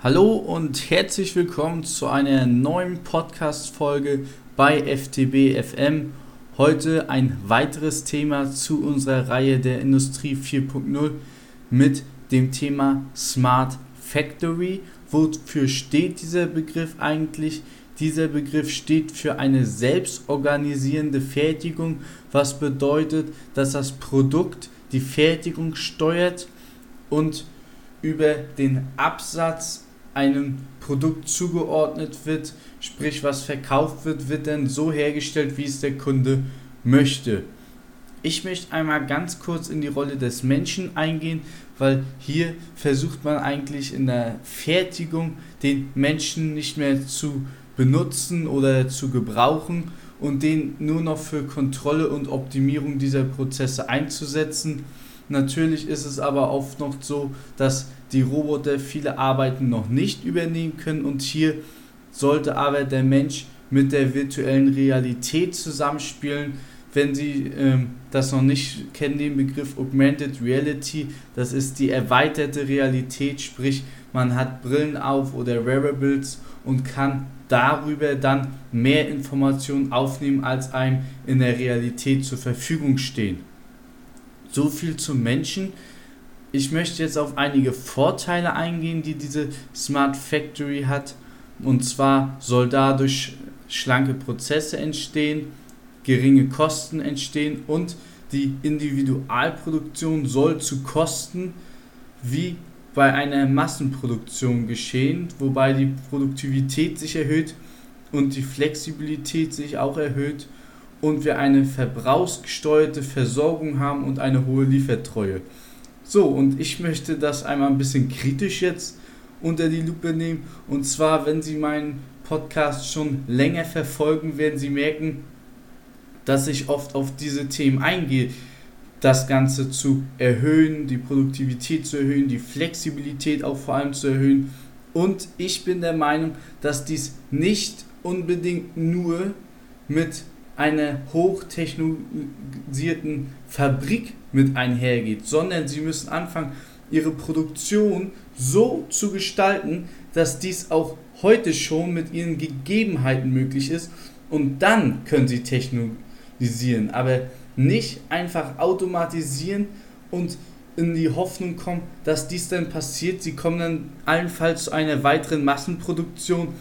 Hallo und herzlich willkommen zu einer neuen Podcast-Folge bei FTB FM. Heute ein weiteres Thema zu unserer Reihe der Industrie 4.0 mit dem Thema Smart Factory. Wofür steht dieser Begriff eigentlich? Dieser Begriff steht für eine selbstorganisierende Fertigung, was bedeutet, dass das Produkt die Fertigung steuert und über den Absatz einem Produkt zugeordnet wird, sprich was verkauft wird, wird dann so hergestellt, wie es der Kunde möchte. Ich möchte einmal ganz kurz in die Rolle des Menschen eingehen, weil hier versucht man eigentlich in der Fertigung den Menschen nicht mehr zu benutzen oder zu gebrauchen und den nur noch für Kontrolle und Optimierung dieser Prozesse einzusetzen. Natürlich ist es aber oft noch so, dass die Roboter viele Arbeiten noch nicht übernehmen können und hier sollte aber der Mensch mit der virtuellen Realität zusammenspielen. Wenn Sie ähm, das noch nicht kennen, den Begriff Augmented Reality, das ist die erweiterte Realität, sprich man hat Brillen auf oder Wearables und kann darüber dann mehr Informationen aufnehmen, als einem in der Realität zur Verfügung stehen. So viel zum Menschen. Ich möchte jetzt auf einige Vorteile eingehen, die diese Smart Factory hat. Und zwar soll dadurch schlanke Prozesse entstehen, geringe Kosten entstehen und die Individualproduktion soll zu Kosten wie bei einer Massenproduktion geschehen, wobei die Produktivität sich erhöht und die Flexibilität sich auch erhöht und wir eine verbrauchsgesteuerte Versorgung haben und eine hohe Liefertreue. So, und ich möchte das einmal ein bisschen kritisch jetzt unter die Lupe nehmen. Und zwar, wenn Sie meinen Podcast schon länger verfolgen, werden Sie merken, dass ich oft auf diese Themen eingehe. Das Ganze zu erhöhen, die Produktivität zu erhöhen, die Flexibilität auch vor allem zu erhöhen. Und ich bin der Meinung, dass dies nicht unbedingt nur mit einer hochtechnologisierten Fabrik mit einhergeht, sondern sie müssen anfangen, ihre Produktion so zu gestalten, dass dies auch heute schon mit ihren Gegebenheiten möglich ist und dann können sie technologisieren, aber nicht einfach automatisieren und in die Hoffnung kommen, dass dies dann passiert. Sie kommen dann allenfalls zu einer weiteren Massenproduktion,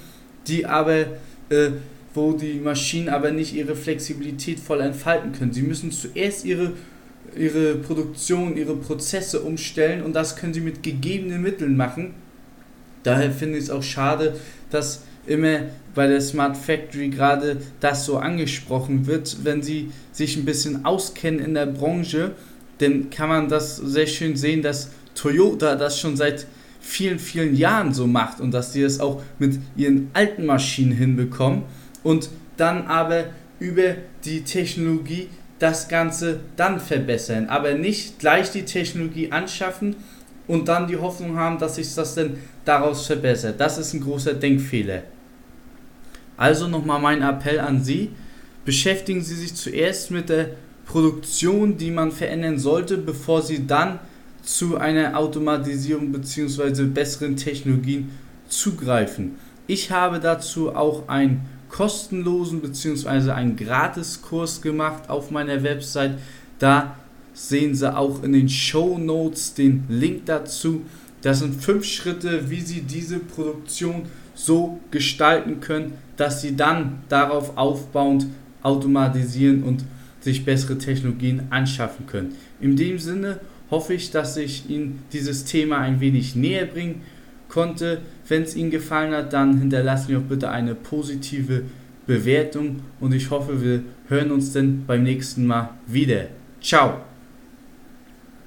die aber äh, wo die Maschinen aber nicht ihre Flexibilität voll entfalten können. Sie müssen zuerst ihre, ihre Produktion, ihre Prozesse umstellen und das können sie mit gegebenen Mitteln machen. Daher finde ich es auch schade, dass immer bei der Smart Factory gerade das so angesprochen wird. Wenn Sie sich ein bisschen auskennen in der Branche, dann kann man das sehr schön sehen, dass Toyota das schon seit vielen, vielen Jahren so macht und dass sie das auch mit ihren alten Maschinen hinbekommen und dann aber über die Technologie das Ganze dann verbessern, aber nicht gleich die Technologie anschaffen und dann die Hoffnung haben, dass sich das dann daraus verbessert. Das ist ein großer Denkfehler. Also nochmal mein Appell an Sie, beschäftigen Sie sich zuerst mit der Produktion, die man verändern sollte, bevor Sie dann zu einer Automatisierung bzw. besseren Technologien zugreifen. Ich habe dazu auch ein kostenlosen bzw. einen Gratiskurs gemacht auf meiner Website. Da sehen Sie auch in den Show Notes den Link dazu. Das sind fünf Schritte, wie Sie diese Produktion so gestalten können, dass Sie dann darauf aufbauend automatisieren und sich bessere Technologien anschaffen können. In dem Sinne hoffe ich, dass ich Ihnen dieses Thema ein wenig näher bringen konnte. Wenn es Ihnen gefallen hat, dann hinterlassen Sie auch bitte eine positive Bewertung und ich hoffe, wir hören uns dann beim nächsten Mal wieder. Ciao!